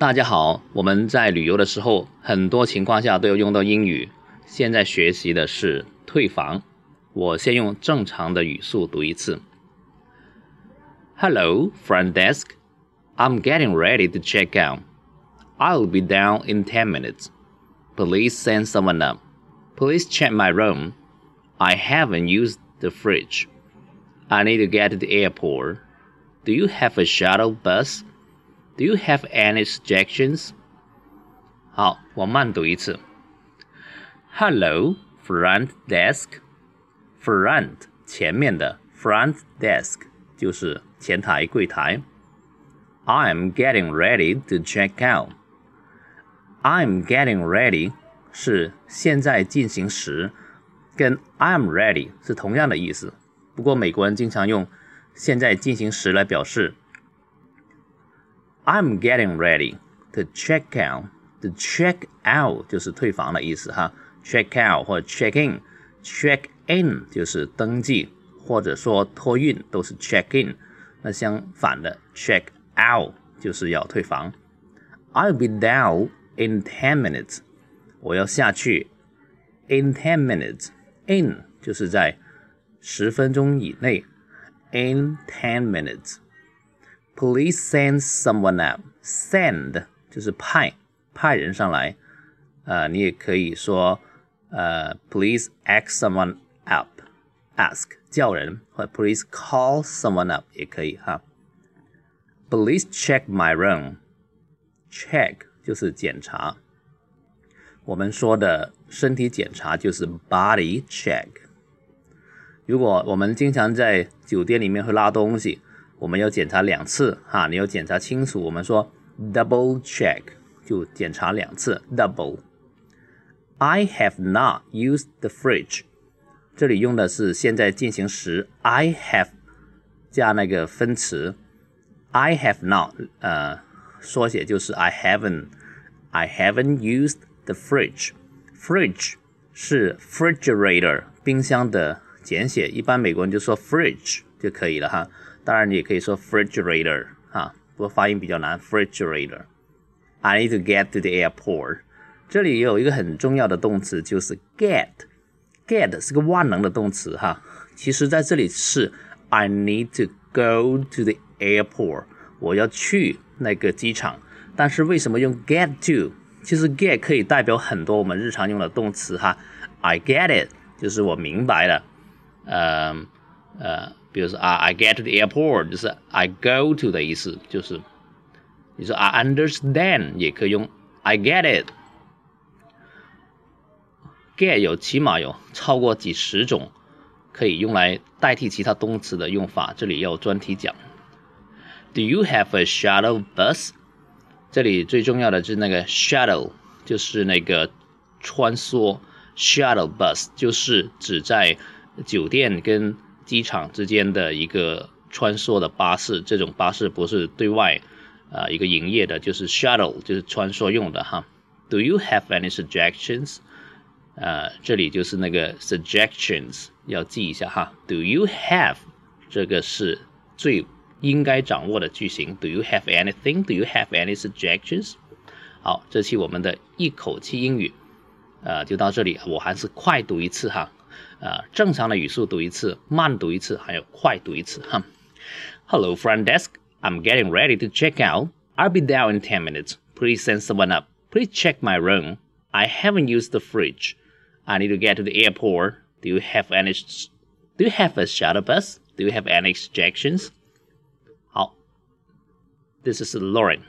大家好，我们在旅游的时候，很多情况下都要用到英语。现在学习的是退房，我先用正常的语速读一次。Hello, front desk. I'm getting ready to check out. I'll be down in ten minutes. Please send someone up. Please check my room. I haven't used the fridge. I need to get to the airport. Do you have a shuttle bus? Do you have any suggestions? 好，我慢读一次。Hello, front desk. Front 前面的 front desk 就是前台柜台。I'm getting ready to check out. I'm getting ready 是现在进行时，跟 I'm ready 是同样的意思。不过美国人经常用现在进行时来表示。 I'm getting ready to check out. To check out 就是退房的意思哈。Check out 或者 check in。Check in 就是登记，或者说托运都是 check in。那相反的 check out 就是要退房。I'll be down in ten minutes。我要下去 in ten minutes。In 就是在十分钟以内。In ten minutes。 Please send someone up. Send 就是派派人上来，呃，你也可以说，呃，Please ask someone up. Ask 叫人，或 Please call someone up 也可以哈。Please check my room. Check 就是检查，我们说的身体检查就是 body check。如果我们经常在酒店里面会拉东西。 我们要检查两次哈，你要检查清楚。我们说 double check 就检查两次 double。I have not used the fridge，这里用的是现在进行时 I have 加那个分词 I have not，呃，缩写就是 I haven't I haven't used the fridge。Fridge 是 refrigerator 冰箱的简写，一般美国人就说 fridge 就可以了哈。当然，你也可以说 refrigerator 哈，不过发音比较难。frigerator，I need to get to the airport。这里有一个很重要的动词，就是 get。get 是个万能的动词哈。其实在这里是 I need to go to the airport。我要去那个机场。但是为什么用 get to？其实 get 可以代表很多我们日常用的动词哈。I get it，就是我明白了。呃呃。比如说啊，I get to the airport 就是 I go to 的意思，就是你说 I understand 也可以用 I get it。get 有起码有超过几十种可以用来代替其他动词的用法，这里要专题讲。Do you have a shuttle bus？这里最重要的是那个 shuttle，就是那个穿梭 shuttle bus，就是指在酒店跟机场之间的一个穿梭的巴士，这种巴士不是对外啊一个营业的，就是 shuttle，就是穿梭用的哈。Do you have any suggestions？呃，这里就是那个 suggestions，要记一下哈。Do you have？这个是最应该掌握的句型。Do you have anything？Do you have any suggestions？好，这期我们的一口气英语，呃，就到这里。我还是快读一次哈。呃，正常的语速读一次，慢读一次，还有快读一次哈。Hello, front desk. I'm getting ready to check out. I'll be down in ten minutes. Please send someone up. Please check my room. I haven't used the fridge. I need to get to the airport. Do you have any? Do you have a shuttle bus? Do you have any suggestions? 好，This is Lauren.